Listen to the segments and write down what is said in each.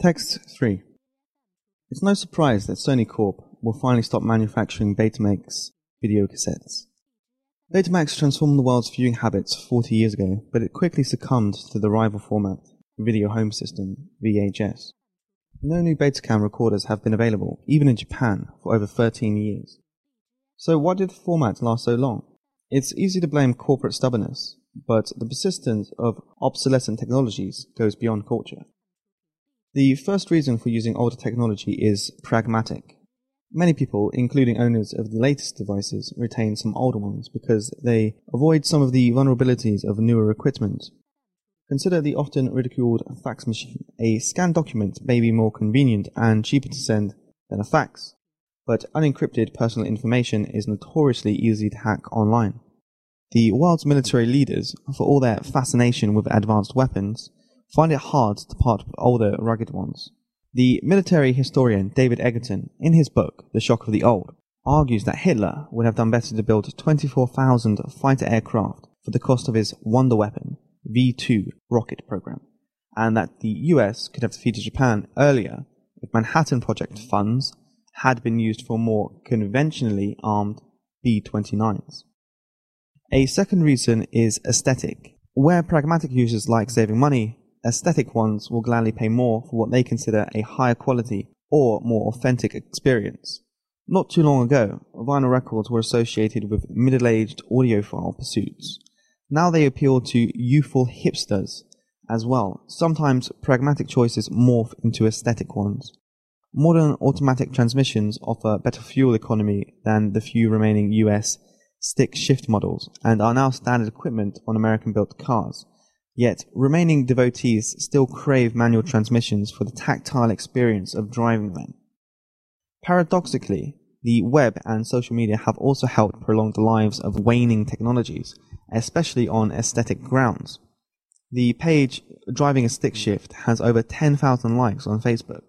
Text 3. It's no surprise that Sony Corp will finally stop manufacturing Betamax video cassettes. Betamax transformed the world's viewing habits 40 years ago, but it quickly succumbed to the rival format, Video Home System, VHS. No new Betamax recorders have been available, even in Japan, for over 13 years. So why did the format last so long? It's easy to blame corporate stubbornness, but the persistence of obsolescent technologies goes beyond culture. The first reason for using older technology is pragmatic. Many people, including owners of the latest devices, retain some older ones because they avoid some of the vulnerabilities of newer equipment. Consider the often ridiculed fax machine. A scanned document may be more convenient and cheaper to send than a fax, but unencrypted personal information is notoriously easy to hack online. The world's military leaders, for all their fascination with advanced weapons, find it hard to part with older, rugged ones. The military historian David Edgerton, in his book, The Shock of the Old, argues that Hitler would have done better to build 24,000 fighter aircraft for the cost of his wonder weapon, V 2 rocket program, and that the US could have defeated Japan earlier if Manhattan Project funds had been used for more conventionally armed B 29s. A second reason is aesthetic. Where pragmatic users like saving money, aesthetic ones will gladly pay more for what they consider a higher quality or more authentic experience. Not too long ago, vinyl records were associated with middle aged audiophile pursuits. Now they appeal to youthful hipsters as well. Sometimes pragmatic choices morph into aesthetic ones. Modern automatic transmissions offer better fuel economy than the few remaining US stick shift models and are now standard equipment on American built cars. Yet, remaining devotees still crave manual transmissions for the tactile experience of driving them. Paradoxically, the web and social media have also helped prolong the lives of waning technologies, especially on aesthetic grounds. The page Driving a Stick Shift has over 10,000 likes on Facebook.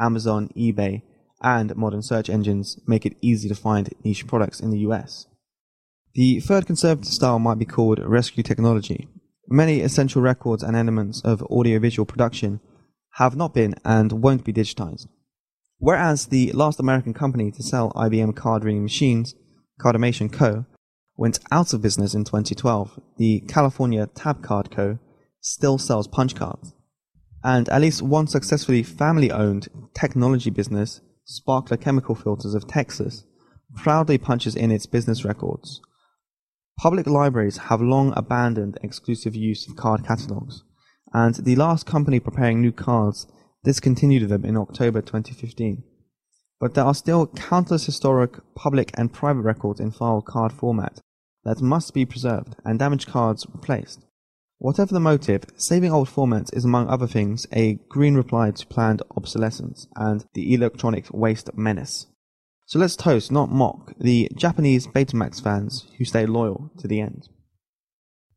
Amazon, eBay, and modern search engines make it easy to find niche products in the US. The third conservative style might be called rescue technology, Many essential records and elements of audiovisual production have not been and won't be digitized. Whereas the last American company to sell IBM card reading machines, Cardamation Co., went out of business in 2012, the California Tab Card Co. still sells punch cards. And at least one successfully family owned technology business, Sparkler Chemical Filters of Texas, proudly punches in its business records Public libraries have long abandoned exclusive use of card catalogs, and the last company preparing new cards discontinued them in October 2015. But there are still countless historic public and private records in file card format that must be preserved and damaged cards replaced. Whatever the motive, saving old formats is among other things a green reply to planned obsolescence and the electronic waste menace. So let's toast, not mock, the Japanese Betamax fans who stay loyal to the end.